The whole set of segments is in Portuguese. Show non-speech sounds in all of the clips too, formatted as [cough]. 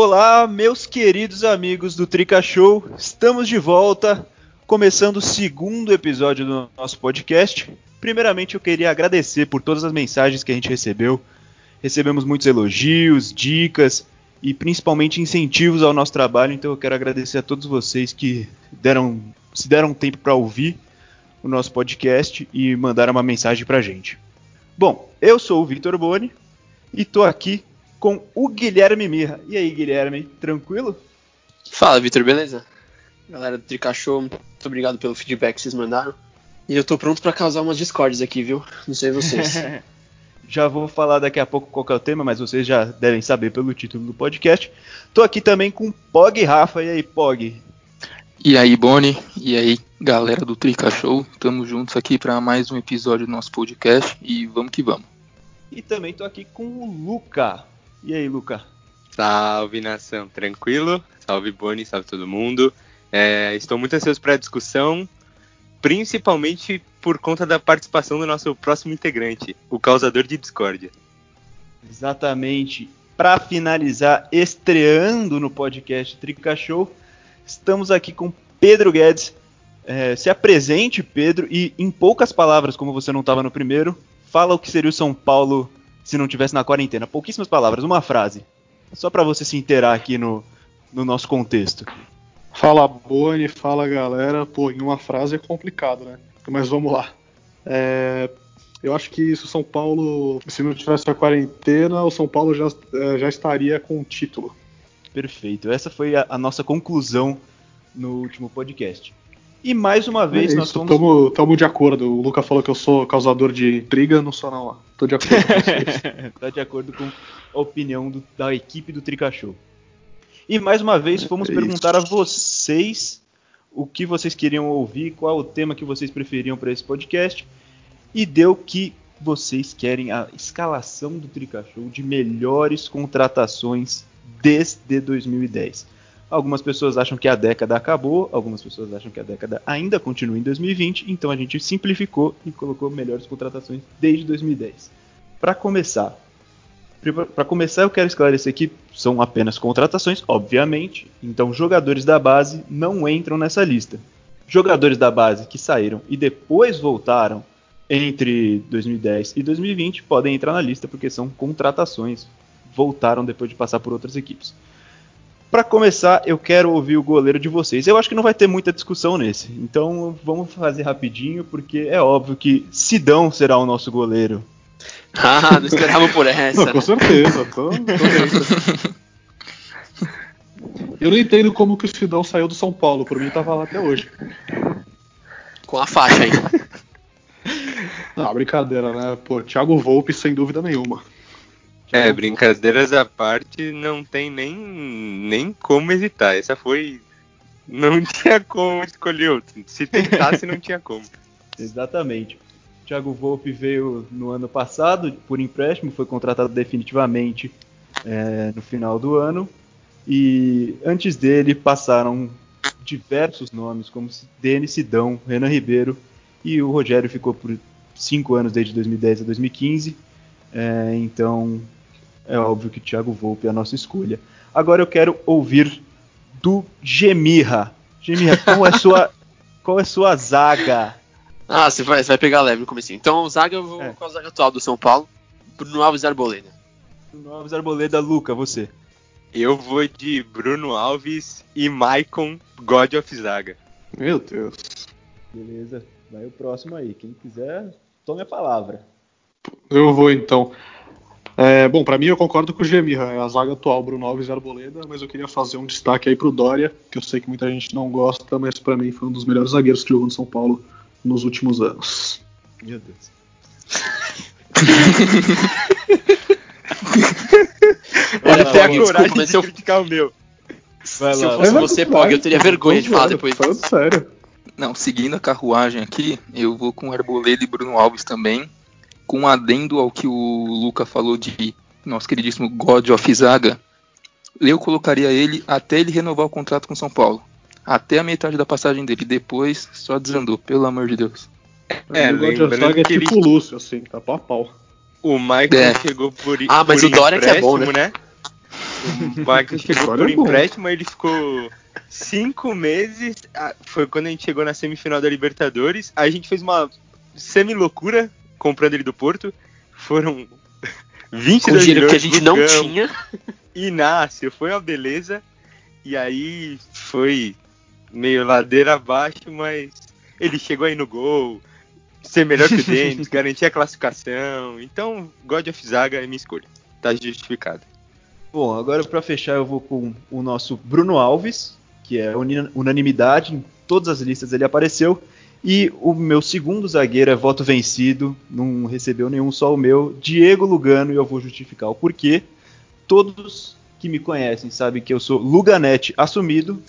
Olá, meus queridos amigos do Trica Show, estamos de volta, começando o segundo episódio do nosso podcast. Primeiramente, eu queria agradecer por todas as mensagens que a gente recebeu. Recebemos muitos elogios, dicas e principalmente incentivos ao nosso trabalho, então eu quero agradecer a todos vocês que deram, se deram tempo para ouvir o nosso podcast e mandaram uma mensagem pra gente. Bom, eu sou o Vitor Boni e tô aqui com o Guilherme Mirra. E aí, Guilherme, tranquilo? Fala, Vitor, beleza? Galera do Tricachou, muito obrigado pelo feedback que vocês mandaram. E eu tô pronto para causar umas discordes aqui, viu? Não sei vocês. [laughs] já vou falar daqui a pouco qual é o tema, mas vocês já devem saber pelo título do podcast. Tô aqui também com Pog Rafa. E aí, Pog? E aí, Boni? E aí, galera do Trica Show? Estamos juntos aqui para mais um episódio do nosso podcast e vamos que vamos. E também tô aqui com o Luca. E aí, Luca? Salve nação, tranquilo? Salve Boni, salve todo mundo. É, estou muito ansioso para a discussão, principalmente por conta da participação do nosso próximo integrante, o causador de discórdia. Exatamente. Para finalizar, estreando no podcast Trica Show, estamos aqui com Pedro Guedes. É, se apresente, Pedro, e em poucas palavras, como você não estava no primeiro, fala o que seria o São Paulo se não tivesse na quarentena. Pouquíssimas palavras, uma frase. Só para você se inteirar aqui no, no nosso contexto. Fala Boni, fala galera. Pô, em uma frase é complicado, né? Mas vamos lá. É, eu acho que se o São Paulo, se não tivesse a quarentena, o São Paulo já, é, já estaria com o título. Perfeito. Essa foi a, a nossa conclusão no último podcast. E mais uma vez é nós isso, somos. Tamo, de acordo. O Luca falou que eu sou causador de intriga, não sou não. Tô de acordo com vocês. [laughs] tá de acordo com a opinião do, da equipe do Trica Show. E mais uma vez fomos é perguntar a vocês o que vocês queriam ouvir, qual o tema que vocês preferiam para esse podcast. E deu que vocês querem a escalação do Trica Show de melhores contratações desde 2010. Algumas pessoas acham que a década acabou, algumas pessoas acham que a década ainda continua em 2020, então a gente simplificou e colocou melhores contratações desde 2010. Para começar, para começar eu quero esclarecer que são apenas contratações, obviamente, então jogadores da base não entram nessa lista. Jogadores da base que saíram e depois voltaram entre 2010 e 2020 podem entrar na lista porque são contratações, voltaram depois de passar por outras equipes. Para começar, eu quero ouvir o goleiro de vocês. Eu acho que não vai ter muita discussão nesse. Então vamos fazer rapidinho, porque é óbvio que Sidão será o nosso goleiro. [laughs] Ah, não esperava por essa. Não, com certeza, tô, tô. Eu não entendo como que o Sidão saiu do São Paulo, por mim tava lá até hoje. Com a faixa aí. [laughs] Não, brincadeira, né? Pô, Thiago Volpe sem dúvida nenhuma. É, brincadeiras à parte, não tem nem, nem como hesitar. Essa foi. Não [laughs] tinha como escolher outro. Se tentasse, não tinha como. [laughs] Exatamente. Thiago Volpe veio no ano passado por empréstimo, foi contratado definitivamente é, no final do ano. E antes dele passaram diversos nomes, como Denis Sidão, Renan Ribeiro, e o Rogério ficou por cinco anos, desde 2010 a 2015. É, então é óbvio que Thiago Volpe é a nossa escolha. Agora eu quero ouvir do Gemirra. Gemirra, qual é sua [laughs] qual é sua zaga? Ah, você vai, você vai pegar leve no começo. Então, zaga eu vou é. com a zaga atual do São Paulo, Bruno Alves Arboleda. Bruno Alves Arboleda, Luca, você. Eu vou de Bruno Alves e Maicon God of Zaga. Meu Deus. Beleza, vai o próximo aí. Quem quiser, tome a palavra. Eu vou então. É, bom, para mim eu concordo com o Gemirra, é a zaga atual, Bruno Alves e Arboleda, mas eu queria fazer um destaque aí pro Dória, que eu sei que muita gente não gosta, mas para mim foi um dos melhores zagueiros que jogou no São Paulo nos últimos anos. Meu Deus. Olha, até a coragem mas de eu... criticar o meu. Vai se lá. eu fosse você, Pog, eu teria vergonha de falar depois. Falando sério. Não, seguindo a carruagem aqui, eu vou com Arboleda e Bruno Alves também com um adendo ao que o Luca falou de nosso queridíssimo God of Zaga, eu colocaria ele até ele renovar o contrato com São Paulo. Até a metade da passagem dele. Depois só desandou, pelo amor de Deus. É, o God of Zaga é tipo ele... Lúcio, assim, tá pau a pau. O Michael é. chegou por Ah, mas por o Dória que é bom, né? né? O Michael [laughs] chegou por é empréstimo, ele ficou cinco meses. ah, Foi quando a gente chegou na semifinal da Libertadores. Aí a gente fez uma semi-loucura comprando ele do Porto. Foram [laughs] 22 Com dinheiro que a gente não Lucão, tinha. [laughs] Inácio, foi uma beleza. E aí foi meio ladeira abaixo, mas ele chegou aí no gol, ser melhor que o Denis, [laughs] garantir a classificação. Então, God of Zaga é minha escolha. Tá justificado. Bom, agora para fechar eu vou com o nosso Bruno Alves, que é unanimidade, em todas as listas ele apareceu. E o meu segundo zagueiro é voto vencido, não recebeu nenhum, só o meu, Diego Lugano, e eu vou justificar o porquê. Todos que me conhecem sabem que eu sou Luganete assumido. [laughs]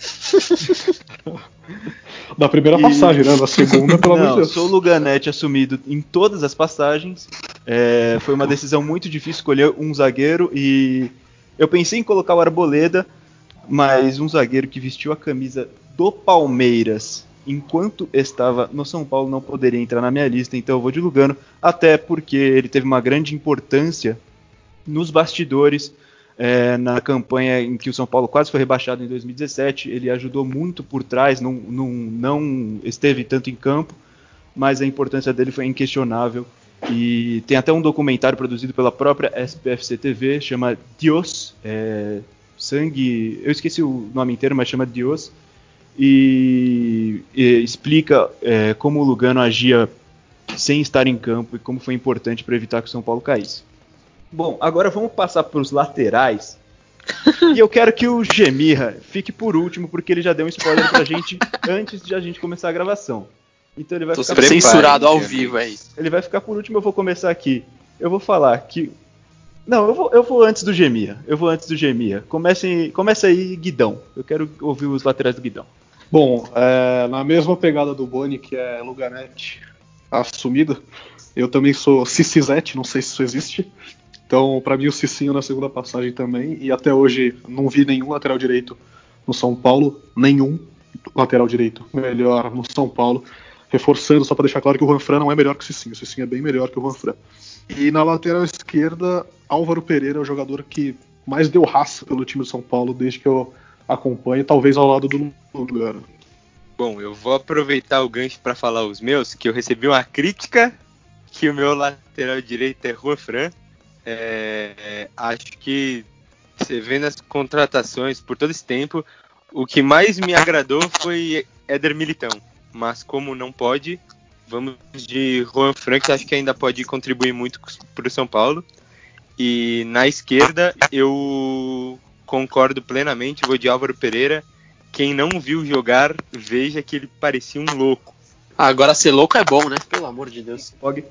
Da primeira E- passagem, né? Da segunda, pelo amor de Deus. sou Luganete assumido em todas as passagens. É, foi uma decisão muito difícil escolher um zagueiro e eu pensei em colocar o Arboleda, mas um zagueiro que vestiu a camisa do Palmeiras enquanto estava no São Paulo não poderia entrar na minha lista, então eu vou de Lugano, até porque ele teve uma grande importância nos bastidores. é, na campanha em que o São Paulo quase foi rebaixado em 2017, ele ajudou muito por trás, não, não, não esteve tanto em campo, mas a importância dele foi inquestionável. E tem até um documentário produzido pela própria SPFC TV, chama Dios, é, sangue, eu esqueci o nome inteiro, mas chama Dios, e, e explica é, como o Lugano agia sem estar em campo e como foi importante para evitar que o São Paulo caísse. Bom, agora vamos passar para os laterais. [laughs] e eu quero que o Gemirra fique por último, porque ele já deu um spoiler pra gente [laughs] antes de a gente começar a gravação. Então ele vai Tô ficar censurado ao vivo aí. ele vai ficar por último, eu vou começar aqui. Eu vou falar que. Não, eu vou, eu vou antes do Gemia. Eu vou antes do Gemia. Comece, começa aí, Guidão. Eu quero ouvir os laterais do Guidão. Bom, é, na mesma pegada do Boni, que é Luganete assumida, eu também sou Cicizete, não sei se isso existe. Então, pra mim, o Cicinho na segunda passagem também. E até hoje não vi nenhum lateral direito no São Paulo, nenhum lateral direito melhor no São Paulo. Reforçando, só pra deixar claro que o Juanfran não é melhor que o Cicinho. O Cicinho é bem melhor que o Juanfran. E na lateral esquerda, Álvaro Pereira é o jogador que mais deu raça pelo time do São Paulo desde que eu acompanho, talvez ao lado do Lugano. Bom, eu vou aproveitar o gancho para falar os meus, que eu recebi uma crítica que o meu lateral direito é Juan Fran. É, acho que você vendo as contratações por todo esse tempo, o que mais me agradou foi Éder Militão. Mas como não pode, vamos de Juan que acho que ainda pode contribuir muito para o São Paulo. E na esquerda eu concordo plenamente, vou de Álvaro Pereira. Quem não viu jogar, veja que ele parecia um louco. Ah, agora ser louco é bom, né? Pelo amor de Deus. Pog.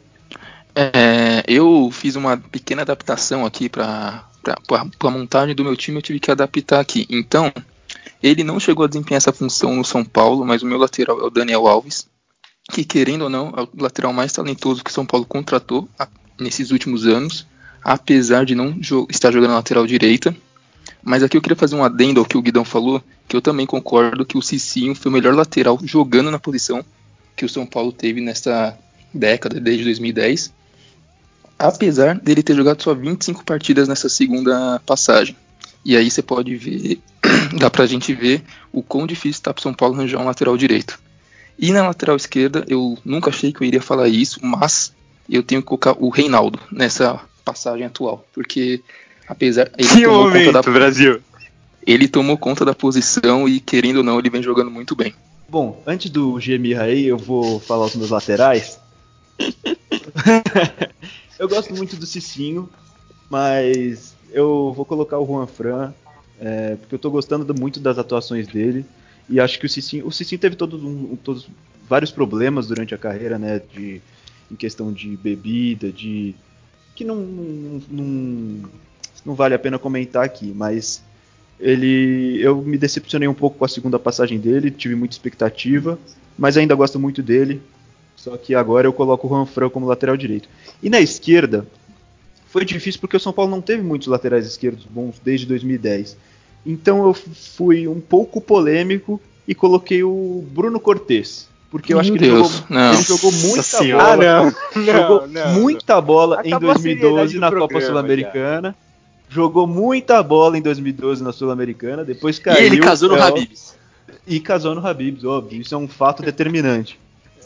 É, eu fiz uma pequena adaptação aqui para a montagem do meu time, eu tive que adaptar aqui. Então, ele não chegou a desempenhar essa função no São Paulo, mas o meu lateral é o Daniel Alves, que querendo ou não, é o lateral mais talentoso que o São Paulo contratou a- nesses últimos anos, apesar de não estar jogando lateral direita. Mas aqui eu queria fazer um adendo ao que o Guidão falou, que eu também concordo que o Cicinho foi o melhor lateral jogando na posição que o São Paulo teve nesta década, desde 2010 apesar dele ter jogado só 25 partidas nessa segunda passagem. E aí você pode ver, [clears throat] dá pra gente ver o quão difícil tá pro São Paulo arranjar um lateral direito. E na lateral esquerda, eu nunca achei que eu iria falar isso, mas eu tenho que colocar o Reinaldo nessa passagem atual, porque apesar ele Que tomou, conta momento, da, Brasil! ele tomou conta da posição e querendo ou não, ele vem jogando muito bem. Bom, antes do Gemirra aí, eu vou falar os meus laterais. [laughs] eu gosto muito do Cicinho, mas eu vou colocar o Juan Fran, é, porque eu tô gostando do- muito das atuações dele. E acho que o Cicinho, o Cicinho teve todos, um- todos vários problemas durante a carreira, né? De, em questão de bebida, de. Que não, não, não, vale a pena comentar aqui, mas ele eu me decepcionei um pouco com a segunda passagem dele, tive muita expectativa, mas ainda gosto muito dele. Só que agora eu coloco o Juan Fran como lateral direito. E na esquerda foi difícil porque o São Paulo não teve muitos laterais esquerdos bons desde 2010. Então eu fui um pouco polêmico e coloquei o Bruno Cortes, porque eu Meu acho que ele jogou, não. ele jogou muita senhora. bola não, jogou muita bola em Acabou seriedade 2012 do na Copa programa Sul-Americana. jogou muita bola em 2012 na Sul-Americana, depois E caiu. ele casou no é, Habibs. E casou no Habibs, óbvio. Isso é um fato determinante.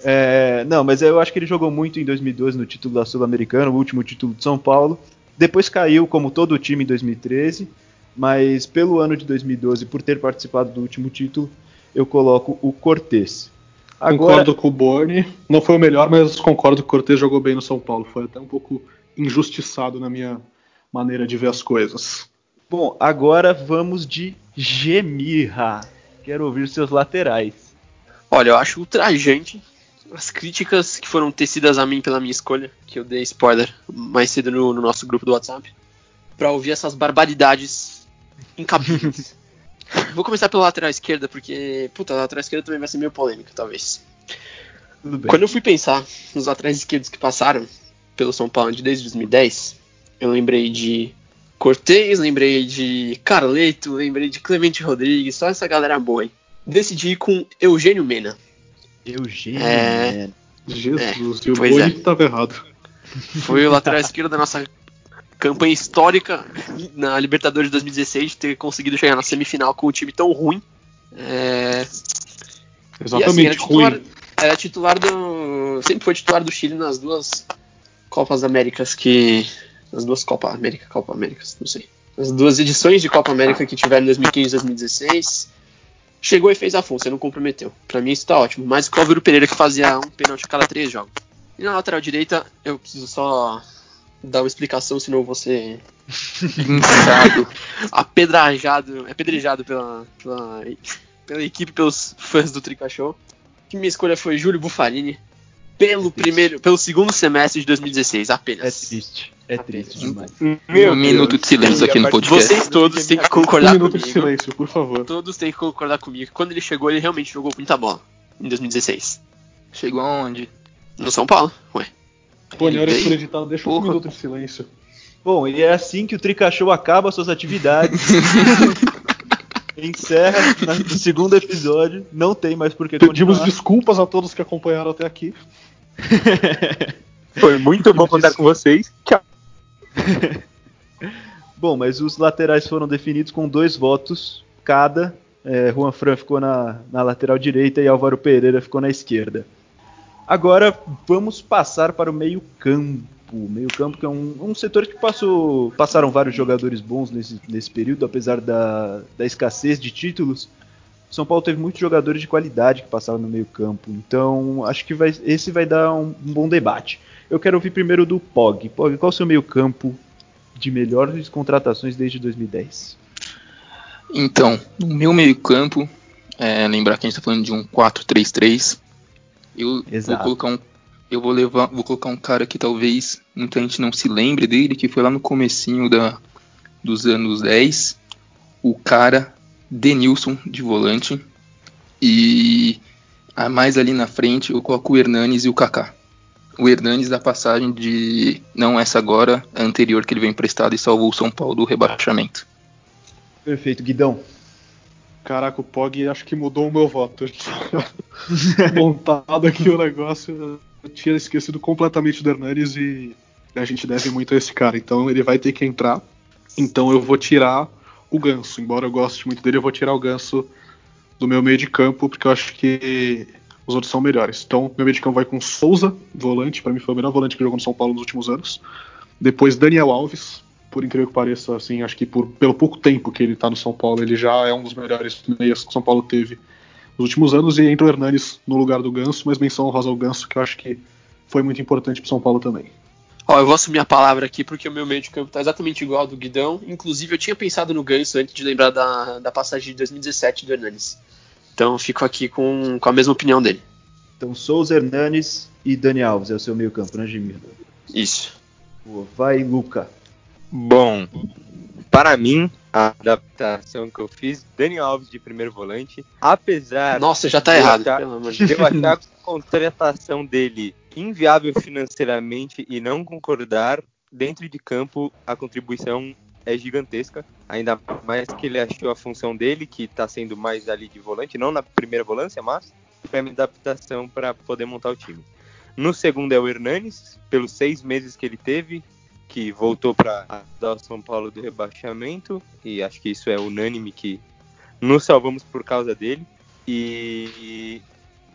É, não, mas eu acho que ele jogou muito em 2012 no título da Sul-Americana, o último título de São Paulo. Depois caiu, como todo o time, em 2013. Mas pelo ano de 2012, por ter participado do último título, eu coloco o Cortez. Agora, Concordo com o Borne. Não foi o melhor, mas concordo que o Cortez jogou bem no São Paulo. Foi até um pouco injustiçado na minha maneira de ver as coisas. bom, agora vamos de Gemirra. Quero ouvir seus laterais. Olha, eu acho ultrajante as críticas que foram tecidas a mim pela minha escolha, que eu dei spoiler mais cedo no, no nosso grupo do WhatsApp, pra ouvir essas barbaridades incabíveis. [laughs] Vou começar pela lateral esquerda, porque, puta, a lateral esquerda também vai ser meio polêmica, talvez. Tudo bem. Quando eu fui pensar nos laterais esquerdos que passaram pelo São Paulo de desde 2010, eu lembrei de Cortez, lembrei de Carleto, lembrei de Clemente Rodrigues, só essa galera boa, hein? Decidi ir com Eugênio Mena. Eugênio. É. Jesus, e o Borne é. estava errado. Foi o lateral esquerdo da nossa campanha histórica na Libertadores de 2016, de ter conseguido chegar na semifinal com um time tão ruim. É, Exatamente, e assim, era titular, ruim. era titular do. Sempre foi titular do Chile nas duas Copas Américas que. Nas duas Copa América, Copa Américas, não sei. As duas edições de Copa América que tiveram em 2015 e 2016. Chegou e fez a função, não comprometeu. Pra mim isso tá ótimo. Que o Álvaro Pereira que fazia um pênalti a cada três jogos. E na lateral direita, eu preciso só dar uma explicação, senão eu vou ser Inchado. [laughs] apedrajado, apedrejado pela, pela, pela equipe, pelos fãs do Trica Show. Que minha escolha foi Júlio Buffarini pelo primeiro, pelo segundo semestre de 2016, É apenas. triste. É triste demais. Um minuto de silêncio aqui no podcast. Vocês todos têm que Um concordar minuto de comigo. silêncio, por favor. Todos têm que concordar comigo. que Quando ele chegou, ele realmente jogou muita bola em 2016. Chegou aonde? No São Paulo, ué. Olha Bem, esse editado, deixa um porra. minuto de silêncio. Bom, e é assim que o Tricachou acaba suas atividades. [laughs] Encerra na- no segundo episódio. Não tem mais por que Pedimos continuar. desculpas a todos que acompanharam até aqui. [laughs] Foi muito bom contar com vocês. Tchau. [laughs] Bom, mas os laterais foram definidos com dois votos cada. É, Juan Fran ficou na, na lateral direita e Álvaro Pereira ficou na esquerda. Agora vamos passar para o meio-campo. Meio-campo que é um, um setor que passou, passaram vários jogadores bons nesse, nesse período, apesar da, da escassez de títulos. São Paulo teve muitos jogadores de qualidade que passaram no meio-campo. Então acho que vai, esse vai dar um, um bom debate. Eu quero ouvir primeiro do Pog. Pog, qual é o seu meio-campo de melhores contratações desde 2010. Então, no meu meio-campo, é, lembrar que a gente está falando de um 4-3-3. Eu Exato. vou colocar um. Eu vou levar, vou colocar um cara que talvez muita gente não se lembre dele, que foi lá no comecinho da, dos anos 10. O cara Denilson de volante. E a mais ali na frente eu coloco o Hernanes e o Kaká. O Hernanes da passagem de. Não essa agora, a anterior que ele veio emprestado e salvou o São Paulo do rebaixamento. Perfeito, Guidão. Caraca, o Pog acho que mudou o meu voto. [laughs] Montado aqui o negócio. Eu tinha esquecido completamente do Hernanes e a gente deve muito a esse cara. Então ele vai ter que entrar. Então eu vou tirar o Ganso. Embora eu goste muito dele, eu vou tirar o Ganso do meu meio de campo, porque eu acho que os outros são melhores. Então, meu meio de campo vai com Souza, volante. Para mim foi o melhor volante que jogou no São Paulo nos últimos anos. Depois Daniel Alves, por incrível que pareça, assim, acho que por, pelo pouco tempo que ele tá no São Paulo, ele já é um dos melhores meias que o São Paulo teve nos últimos anos. E entra o Hernanes no lugar do Ganso, mas menção honrosa ao Ganso, que eu acho que foi muito importante pro São Paulo também. Ó, eu vou assumir a palavra aqui porque o meu meio de campo tá exatamente igual ao do Guidão. Inclusive, eu tinha pensado no Ganso antes de lembrar da, da passagem de 2017 do Hernanes. Então, eu fico aqui com, com a mesma opinião dele. Então, Souza, Hernanes e Dani Alves é o seu meio campo, né, Jimmy? Isso. Boa. Vai, Luca. Bom, para mim, a adaptação que eu fiz, Dani Alves de primeiro volante, apesar Nossa, já tá Eu errado. achar- Pelo amor de de eu achar a contratação dele inviável financeiramente e não concordar, dentro de campo a contribuição é gigantesca, ainda mais que ele achou a função dele, que está sendo mais ali de volante, não na primeira volância, mas foi a minha adaptação para poder montar o time. No segundo é o Hernanes, pelos seis meses que ele teve, que voltou para dar o São Paulo do rebaixamento, e acho que isso é unânime que nos salvamos por causa dele. E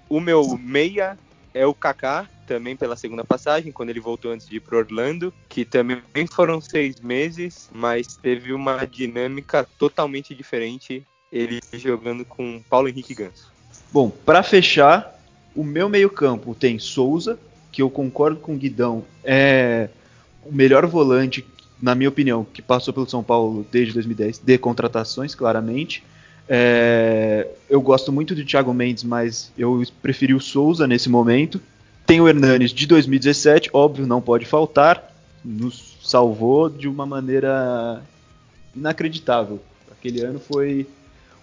o meu meia é o Kaká, também pela segunda passagem, quando ele voltou antes de ir para Orlando, que também foram seis meses, mas teve uma dinâmica totalmente diferente ele jogando com Paulo Henrique Ganso. Bom, para fechar, o meu meio-campo tem Souza, que eu concordo com o Guidão, é o melhor volante, na minha opinião, que passou pelo São Paulo desde 2010, de contratações, claramente. É, eu gosto muito do Thiago Mendes, mas eu preferi o Souza nesse momento. Tem o Hernanes de 2017, óbvio, não pode faltar. Nos salvou de uma maneira inacreditável. Aquele ano foi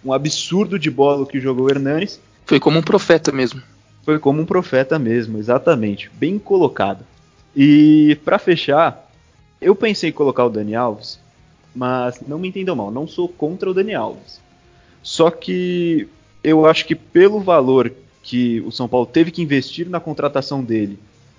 um absurdo de bola que jogou o Hernanes. Foi como um profeta mesmo. Foi como um profeta mesmo, exatamente. Bem colocado. E para fechar, eu pensei em colocar o Dani Alves, mas não me entendam mal, não sou contra o Dani Alves. Só que eu acho que pelo valor que o São Paulo teve que investir na contratação dele,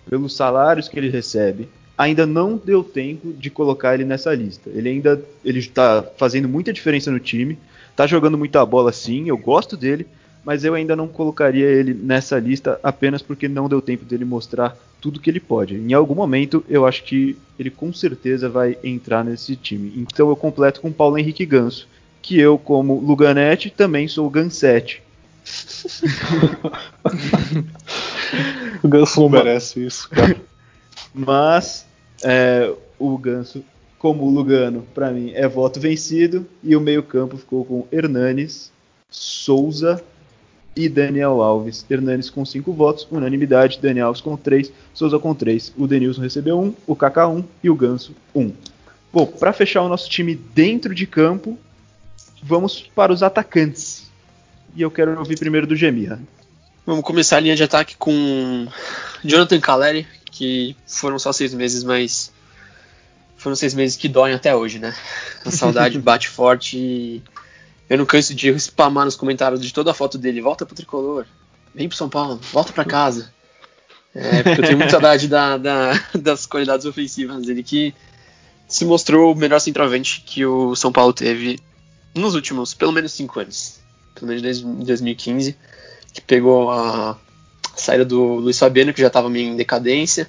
pelos salários que ele recebe, ainda não deu tempo de colocar ele nessa lista. Ele ainda ele está fazendo muita diferença no time, está jogando muita bola sim, eu gosto dele, mas eu ainda não colocaria ele nessa lista apenas porque não deu tempo dele mostrar tudo que ele pode. Em algum momento eu acho que ele com certeza vai entrar nesse time. Então eu completo com Paulo Henrique Ganso, que eu como Luganete também sou Gansete. [laughs] o Ganso não merece isso, cara. Mas é, o Ganso, como Lugano, para mim é voto vencido e o meio-campo ficou com Hernanes, Souza, e Daniel Alves. Hernanes com 5 votos, unanimidade. Daniel Alves com 3, Souza com 3. O Denilson recebeu 1, um, o Kaká 1 um, e o Ganso 1. Um. Bom, para fechar o nosso time dentro de campo, vamos para os atacantes. E eu quero ouvir primeiro do Gemirra. Vamos começar a linha de ataque com Jonathan Caleri, que foram só seis meses, mas foram seis meses que doem até hoje, né? A saudade [laughs] bate forte e eu não canso de spamar nos comentários de toda a foto dele. Volta pro tricolor, vem pro São Paulo, volta para casa. É, porque eu tenho muita saudade da, da, das qualidades ofensivas dele, que se mostrou o melhor centroavante que o São Paulo teve nos últimos, pelo menos, cinco anos. Pelo menos desde 2015, que pegou a saída do Luiz Fabiano, que já estava meio em decadência.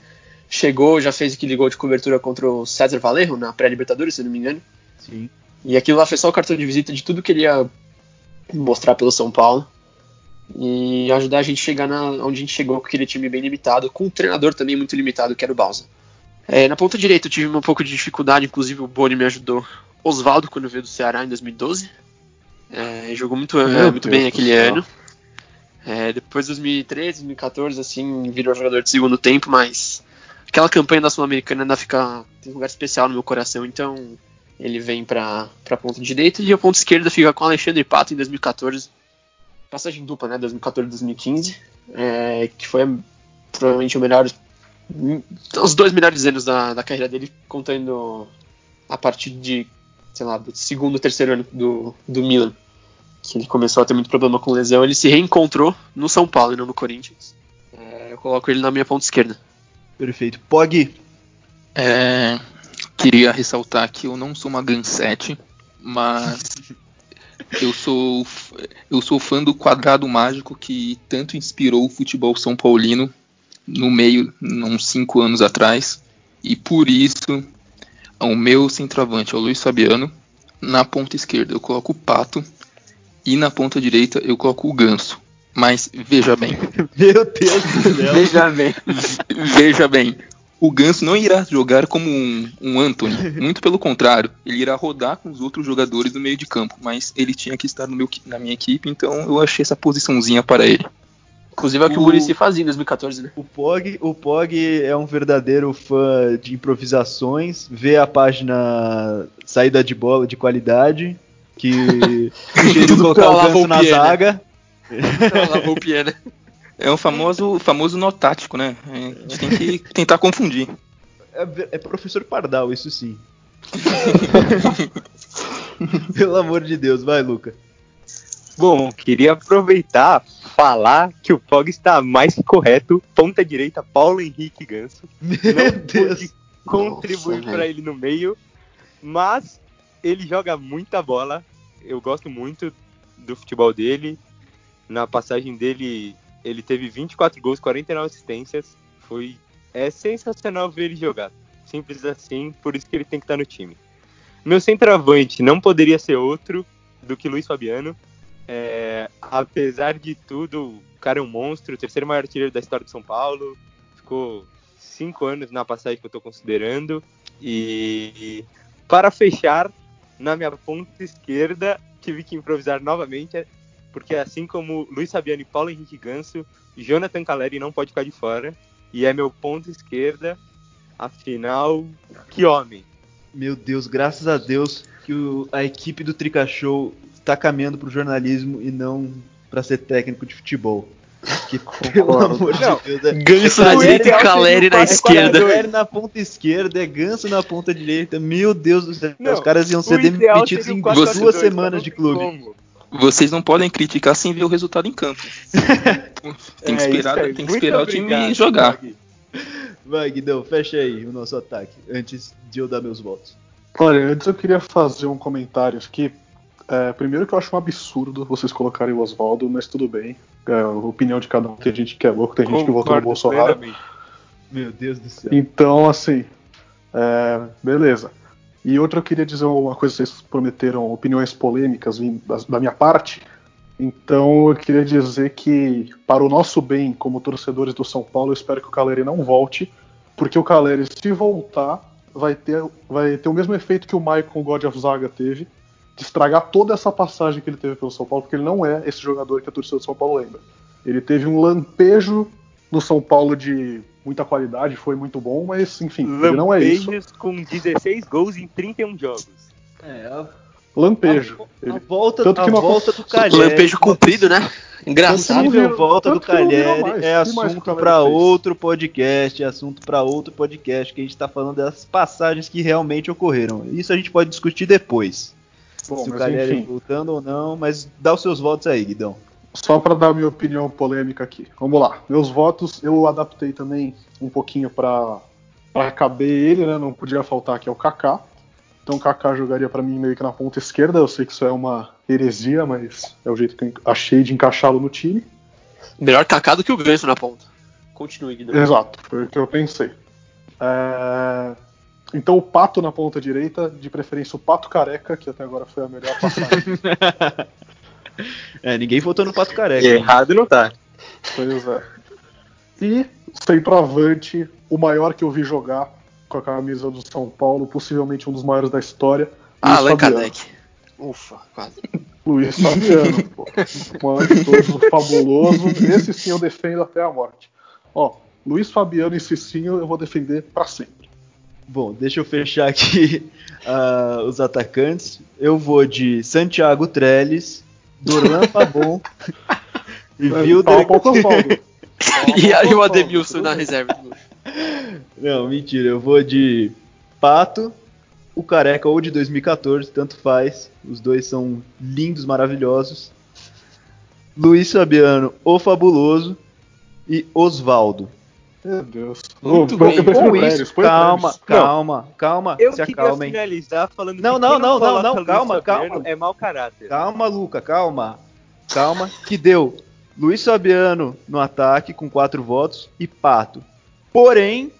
Chegou, já fez aquele gol de cobertura contra o César Valerro na pré-Libertadores, se não me engano. Sim. E aquilo lá foi só o cartão de visita de tudo que ele ia mostrar pelo São Paulo. E ajudar a gente a chegar na, onde a gente chegou com aquele time bem limitado, com um treinador também muito limitado, que era o Balsa. É, na ponta direita eu tive um pouco de dificuldade, inclusive o Boni me ajudou. Oswaldo, quando veio do Ceará em 2012. É, jogou muito, é, muito bem naquele ano. É, depois 2013, 2014, assim, virou jogador de segundo tempo, mas aquela campanha da Sul-Americana ainda fica. tem um lugar especial no meu coração, então ele vem para a ponta direita e a ponta esquerda fica com Alexandre Pato em 2014. Passagem dupla, né? 2014 2015. É, que foi provavelmente o melhor. Os dois melhores anos da, da carreira dele, contando a partir de, sei lá, do segundo, terceiro ano do, do Milan. Que ele começou a ter muito problema com lesão. Ele se reencontrou no São Paulo e não no Corinthians. É, eu coloco ele na minha ponta esquerda. Perfeito. Pog. É, queria ressaltar que eu não sou uma Gansete, mas [laughs] eu sou eu sou fã do quadrado mágico que tanto inspirou o futebol são paulino no meio, uns cinco anos atrás, e por isso o meu centroavante é o Luiz Fabiano. Na ponta esquerda eu coloco o Pato e na ponta direita eu coloco o Ganso. Mas veja bem. [laughs] Meu Deus do céu. veja bem. veja bem o Ganso não irá jogar como um, um Anthony, [laughs] muito pelo contrário, ele irá rodar com os outros jogadores do meio de campo, mas ele tinha que estar no meu, na minha equipe, então eu achei essa posiçãozinha para ele. Inclusive é o que o Murici fazia em 2014, né? O Pog, o Pog é um verdadeiro fã de improvisações, vê a página saída de bola de qualidade, que [laughs] sugeriu colocar o Ganso na zaga. Lavou o pie, né? [laughs] É o famoso, famoso nó tático, né? A gente tem que [laughs] tentar confundir. É, é professor Pardal, isso sim. [laughs] Pelo amor de Deus, vai, Luca. Bom, queria aproveitar falar que o Pog está mais correto. Ponta direita, Paulo Henrique Ganso. Meu não Deus. Pude, contribuir para ele no meio, mas ele joga muita bola. Eu gosto muito do futebol dele. Na passagem dele, ele teve 24 gols, 49 assistências. Foi é sensacional ver ele jogar. Simples assim, por isso que ele tem que estar no time. Meu centroavante não poderia ser outro do que Luiz Fabiano. É, apesar de tudo, o cara é um monstro, o terceiro maior artilheiro da história de São Paulo. Ficou cinco anos na passagem que eu estou considerando. E para fechar, na minha ponta esquerda, tive que improvisar novamente, porque assim como Luiz Fabiano e Paulo Henrique Ganso, Jonathan Caleri não pode ficar de fora. E é meu ponto esquerda. Afinal, que homem! Meu Deus, graças a Deus que o- a equipe do Trica Show está caminhando pro jornalismo e não para ser técnico de futebol. Que, [laughs] pelo Concordo. amor de Não, Deus, é, Ganso é na Caleri- direita e Caleri na é esquerda. Caleri na ponta esquerda, é Ganso na ponta direita. Meu Deus do céu, Não, os caras iam o ser demitidos em o 4-4-2, duas semanas de clube. como. Vocês não podem criticar sem ver o resultado em campo. [laughs] Tem que É, esperar, aí. tem que Muito esperar o time obrigado, jogar. Vai, Guidão, [laughs] fecha aí o nosso ataque, antes de eu dar meus votos. Olha, antes eu queria fazer um comentário aqui. É, primeiro que eu acho um absurdo vocês colocarem o Oswaldo, mas tudo bem. É, a opinião de cada um. Tem gente que é louco, tem gente que votou no Bolsonaro. Meu Deus do céu. Então, assim, é, beleza. E outra, eu queria dizer uma coisa: vocês prometeram opiniões polêmicas da minha parte. Então, eu queria dizer que, para o nosso bem, como torcedores do São Paulo, eu espero que o Caleri não volte, porque o Caleri, se voltar, vai ter, vai ter o mesmo efeito que o Maicon God of Zaga teve, de estragar toda essa passagem que ele teve pelo São Paulo, porque ele não é esse jogador que a torcida do São Paulo lembra. Ele teve um lampejo no São Paulo de muita qualidade, foi muito bom, mas enfim, ele não é isso. Lampejos com 16 gols em 31 jogos. É, a, Lampejo. a Ele- volta, tanto a que não- volta do Caleri. Lampejo comprido, né? A Engraçado. Virou- volta do mais. é assunto para outro podcast, é assunto para outro podcast que a gente está falando das passagens que realmente ocorreram. Isso a gente pode discutir depois. Bom, se o enfim, voltando ou não, mas dá os seus votos aí, Guidão. Só para dar minha opinião polêmica aqui. Vamos lá. Meus votos eu adaptei também um pouquinho para para caber ele, né? Não podia faltar aqui é o Kaká. Então o Kaká jogaria para mim meio que na ponta esquerda. Eu sei que isso é uma heresia, mas é o jeito que eu achei de encaixá-lo no time. Melhor Kaká do que o Ganso na ponta. Continue, Guido. Exato, foi o que eu pensei. É, Então o Pato na ponta direita, de preferência o Pato Careca, que até agora foi a melhor passagem. [laughs] [laughs] É, ninguém votou no Pato Careca. Errado não tá. pois é. E centroavante, o maior que eu vi jogar com a camisa do São Paulo, possivelmente um dos maiores da história. Ah, Luiz Allan Fabiano. Kardec. Ufa, quase. Luiz Fabiano, pô. O maior de todos, o fabuloso. Esse sim eu defendo até a morte. Ó, Luiz Fabiano e Cicinho eu vou defender pra sempre. Bom, deixa eu fechar aqui [laughs] ah, os atacantes. Eu vou de Santiago Trellis, Dorlan [laughs] Fabon e Fala Wilder. pouco Oswaldo. E aí o Ademilson na reserva. Não, mentira. Eu vou de Pato, o Careca ou de 2014, tanto faz. Os dois são lindos, maravilhosos. Luiz Fabiano, o Fabuloso e Osvaldo. Meu Deus. Muito Ô, bem. eu prefiro Com Pérez, isso, calma, calma, calma, Eu se queria acalmem. finalizar falando Não, que não, não, não, não, calma, calma. É mau caráter. Calma, Luca, calma. Calma, que deu Luiz Fabiano no ataque com quatro votos e Pato. Porém,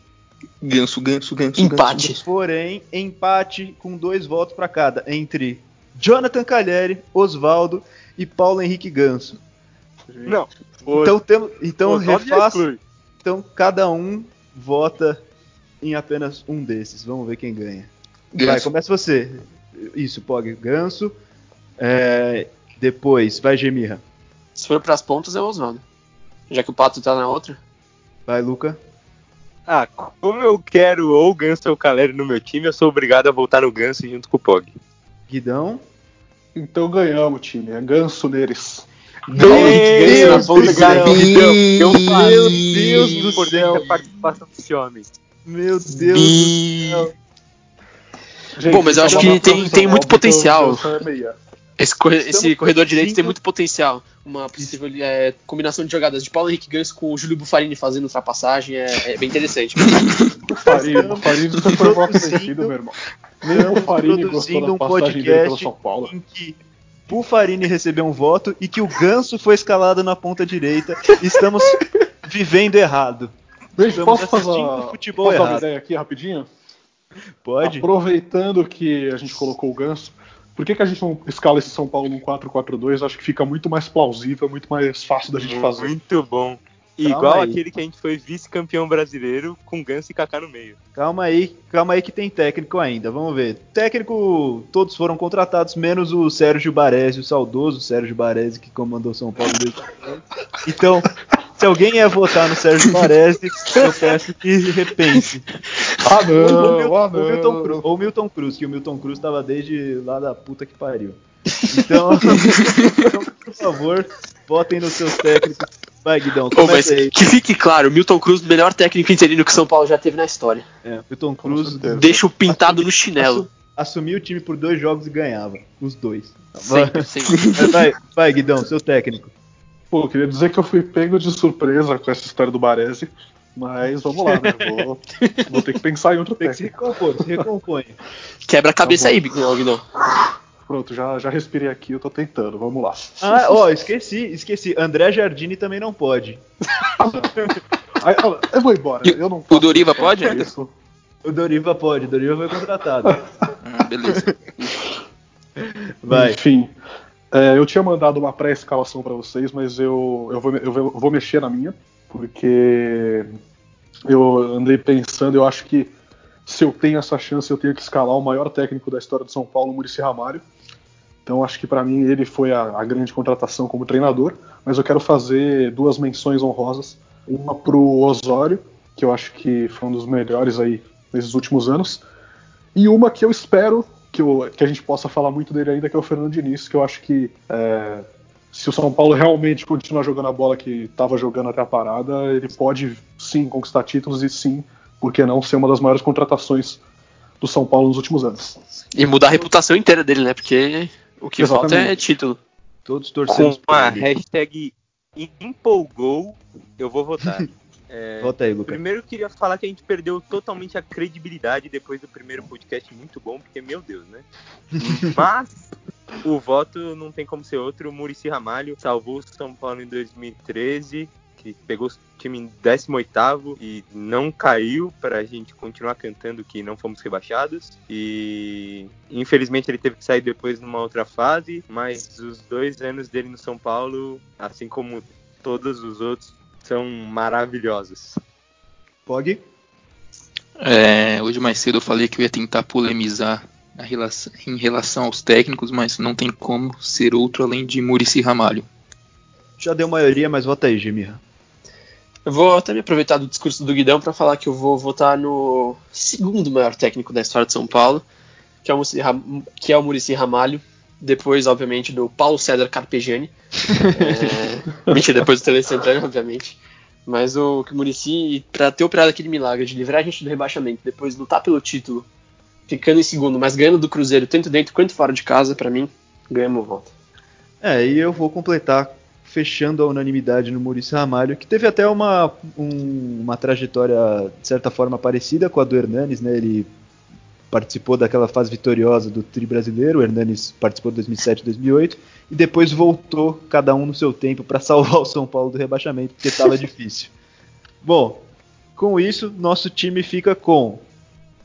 Ganso, ganso, ganso. Empate. porém, empate com dois votos para cada entre Jonathan Calheri, Osvaldo e Paulo Henrique Ganso. Não. Então, tem, então refaça. Então cada um vota em apenas um desses. Vamos ver quem ganha. Vai, Ganso. começa você. Isso, Pog, Ganso. É, depois, vai Gemirra. Se for pras pontas, é o Oswaldo. Já que o Pato tá na outra. Vai, Luca. Ah, como eu quero ou o Ganso ou o Caleri no meu time, eu sou obrigado a voltar no Ganso junto com o Pog. Guidão. Então ganhamos, time. É ganso neles. Meu Deus Deus. Eu Meu Deus do importante céu. a participação desse homem. Meu Deus do céu. Gente, Bom, mas eu acho é que tem- tem muito óbvio que o potencial. É meia. Esse, corre- esse corredor direito tem muito potencial. Uma possível é, combinação de jogadas de Paulo Henrique Ganso com o Júlio Buffarini fazendo ultrapassagem é, é bem interessante. [laughs] Farini, o Farini você foi vencido, meu irmão. Nem o Farini gostou da um passagem dele pelo podcast São Paulo. em que o Farini recebeu um voto e que o Ganso foi escalado na ponta direita. Estamos [laughs] vivendo errado. Estamos posso fazer, assistindo futebol posso dar uma errado. ideia aqui rapidinho? Pode? Aproveitando que a gente colocou o Ganso, por que, que a gente não escala esse São Paulo num 4-4-2? Acho que fica muito mais plausível, muito mais fácil da gente fazer. Muito bom. Calma Igual aí. aquele que a gente foi vice-campeão brasileiro com Ganso e Kaká no meio. Calma aí, calma aí que tem técnico ainda. Vamos ver. Técnico, todos foram contratados, menos o Sérgio Baresi, o saudoso Sérgio Baresi, que comandou São Paulo 2010. Então, se alguém ia votar no Sérgio Baresi, eu peço que repense. Ah, Ou o não, Milton, ah, ou o Milton não. Cruz, ou o Milton Cruz, que o Milton Cruz tava desde lá da puta que pariu. Então, [laughs] então, por favor, votem nos seus técnicos. Vai, Guidão, Pô, mas aí. que fique claro, Milton Cruz, melhor técnico interino que São Paulo já teve na história. É, Milton Cruz. Deixa o pintado no chinelo. assu- assumia o time por dois jogos e ganhava. Os dois. Sempre, [laughs] sempre. Vai, vai, vai, Guidão, seu técnico. Pô, queria dizer que eu fui pego de surpresa com essa história do Baresi, mas vamos lá, né? Vou, [laughs] vou ter que pensar em outro Tem que se técnico. recompor, se recompõe. Quebra a cabeça Tá aí, Guidão. Pronto, já, já respirei aqui, eu tô tentando, vamos lá. Ah, ó, esqueci, esqueci. André Jardini também não pode. [laughs] Eu vou embora, E eu não o Doriva pode? Isso. O Doriva pode, o Doriva foi contratado. [laughs] Ah, beleza. Vai. Enfim, é, eu tinha mandado uma pré-escalação pra vocês, mas eu, eu, vou, eu vou- vou mexer na minha, porque eu andei pensando, eu acho que se eu tenho essa chance, eu tenho que escalar o maior técnico da história de São Paulo, Muricy Ramalho. Então acho que pra mim ele foi a, a grande contratação como treinador, mas eu quero fazer duas menções honrosas. Uma pro Osório, que eu acho que foi um dos melhores aí nesses últimos anos, e uma que eu espero que, eu- que a gente possa falar muito dele ainda, que é o Fernando Diniz, que eu acho que é, se o São Paulo realmente continuar jogando a bola que estava jogando até a parada, ele pode sim conquistar títulos e sim, por que não, ser uma das maiores contratações do São Paulo nos últimos anos. E mudar a reputação inteira dele, né? Porque o que falta é título. Todos Com torcemos por a hashtag empolgou, eu vou votar. [laughs] É, Volta aí, Lucas. Primeiro eu queria falar que a gente perdeu totalmente a credibilidade depois do primeiro podcast muito bom, porque, meu Deus, né? [laughs] Mas o voto não tem como ser outro. O Murici Ramalho salvou o São Paulo em 2013, que pegou o time em 18 e não caiu para a gente continuar cantando que não fomos rebaixados. E infelizmente ele teve que sair depois numa outra fase, mas os dois anos dele no São Paulo, assim como todos os outros, são maravilhosos. Pog? É, hoje mais cedo eu falei que eu ia tentar polemizar a relação- em relação aos técnicos, mas não tem como ser outro além de Murici Ramalho. Já deu maioria, mas vota aí, Gemirra. Eu vou até me aproveitar do discurso do Guidão para falar que eu vou votar no segundo maior técnico da história de São Paulo, que é o Muricy, Ram... que é o Ramalho. Depois, obviamente, do Paulo César Carpegiani. É... [laughs] Mentira, depois do Tele Santana, obviamente. Mas o Muricy, para ter operado aquele milagre de livrar a gente do rebaixamento, depois lutar pelo título, ficando em segundo, mas ganhando do Cruzeiro, tanto dentro quanto fora de casa, para mim, ganha meu voto. É, e eu vou completar fechando a unanimidade no Maurício Ramalho, que teve até uma, um- uma trajetória, de certa forma, parecida com a do Hernanes, né? Ele participou daquela fase vitoriosa do Tri Brasileiro, o Hernanes participou de 2007 e 2008, e depois voltou, cada um no seu tempo, para salvar o São Paulo do rebaixamento, porque estava [laughs] difícil. Bom, com isso, nosso time fica com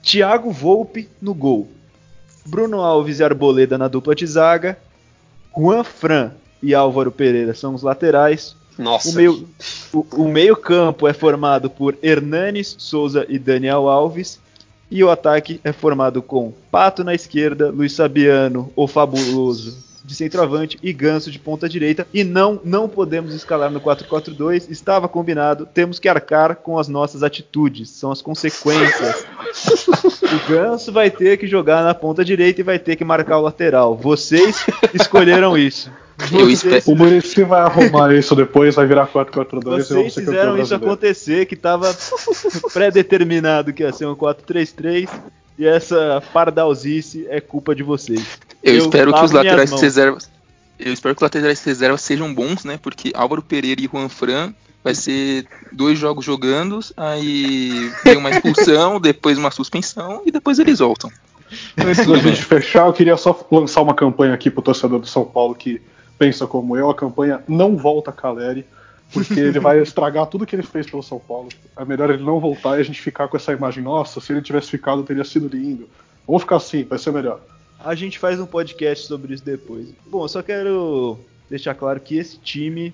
Thiago Volpe no gol, Bruno Alves e Arboleda na dupla de zaga, Juan Fran e Álvaro Pereira são os laterais. Nossa. O meio, o, o meio campo é formado por Hernanes, Souza e Daniel Alves. E o ataque é formado com Pato na esquerda, Luiz Sabiano, o fabuloso de centroavante e Ganso de ponta direita. E não, não podemos escalar no 4-4-2. Estava combinado. Temos que arcar com as nossas atitudes. São as consequências. O Ganso vai ter que jogar na ponta direita e vai ter que marcar o lateral. Vocês escolheram isso. Eu espero- O Muricy vai arrumar isso depois, vai virar 4-4-2 e vamos vocês ser fizeram isso brasileiro. acontecer, que estava pré-determinado que ia ser um 4-3-3, e essa pardalzice é culpa de vocês. Eu, Eu espero que os laterais reservas. Eu espero que os laterais reservas sejam bons, né? Porque Álvaro Pereira e Juan Fran Vai ser dois jogos jogando, aí tem uma expulsão, [laughs] depois uma suspensão e depois eles voltam. Antes da gente fechar, eu queria só lançar uma campanha aqui pro torcedor do São Paulo que pensa como eu, a campanha não volta Caleri, porque ele vai [laughs] estragar tudo que ele fez pelo São Paulo. É melhor ele não voltar e a gente ficar com essa imagem, nossa, se ele tivesse ficado teria sido lindo. Vamos ficar assim, vai ser melhor. A gente faz um podcast sobre isso depois. Bom, eu só quero deixar claro que esse time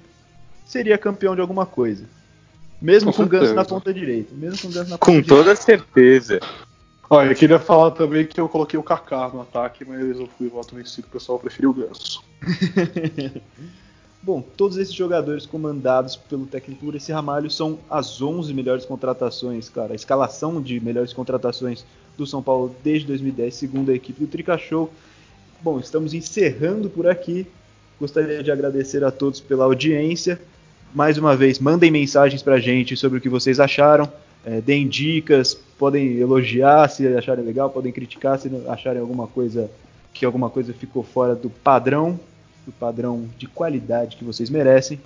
seria campeão de alguma coisa. Mesmo com, com Ganso na ponta direita. Mesmo com Ganso na ponta Com toda certeza. Olha, eu queria falar também que eu coloquei o Kaká no ataque, mas eu fui voto vencido, o pessoal preferiu o Ganso. [laughs] Bom, todos esses jogadores comandados pelo técnico Muricy Ramalho são as 11 melhores contratações, cara. A escalação de melhores contratações do São Paulo desde 2010, segundo a equipe do Trica. Bom, estamos encerrando por aqui. Gostaria de agradecer a todos pela audiência. Mais uma vez, mandem mensagens pra gente sobre o que vocês acharam é, deem dicas, podem elogiar se acharem legal, podem criticar se acharem alguma coisa que alguma coisa ficou fora do padrão, do padrão de qualidade que vocês merecem.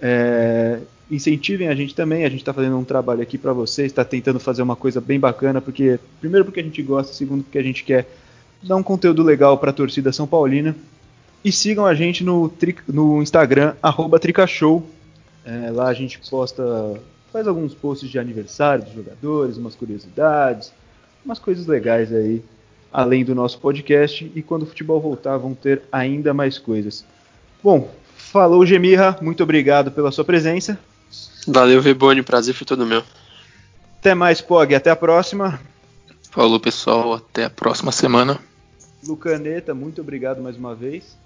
É, incentivem a gente também, a gente está fazendo um trabalho aqui para vocês, está tentando fazer uma coisa bem bacana, porque primeiro porque a gente gosta, segundo porque a gente quer dar um conteúdo legal para a torcida São Paulina. E sigam a gente no, no Instagram, arroba Tricashow. É, lá a gente posta faz alguns posts de aniversário dos jogadores, umas curiosidades, umas coisas legais aí, além do nosso podcast. E quando o futebol voltar, vão ter ainda mais coisas. Bom, falou Gemirra, muito obrigado pela sua presença. Valeu, Veboni, prazer foi todo meu. Até mais, Pog, até a próxima. Falou, pessoal, até a próxima semana. Lucaneta, muito obrigado mais uma vez.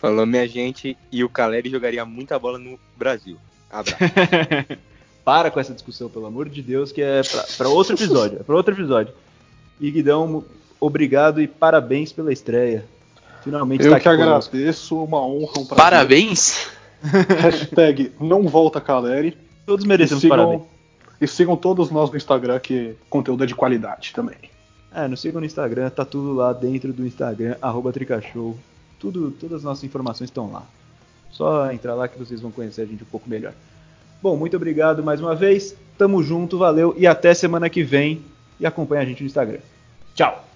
Falou, minha gente, e o Caleri jogaria muita bola no Brasil. Abraço. [laughs] para com essa discussão, pelo amor de Deus, que é para outro episódio. É para outro episódio. E Guidão, obrigado e parabéns pela estreia. Finalmente Eu tá que agradeço, uma honra, um prazer. Parabéns! [laughs] Hashtag não volta Caleri. Todos merecemos sigam, parabéns. E sigam todos nós no Instagram, que conteúdo é de qualidade também. É, nos sigam no Instagram, tá tudo lá dentro do Instagram, arroba Tricashow. Tudo, todas as nossas informações estão lá. Só entrar lá que vocês vão conhecer a gente um pouco melhor. Bom, muito obrigado mais uma vez. Tamo junto, valeu e até semana que vem. E acompanha a gente no Instagram. Tchau!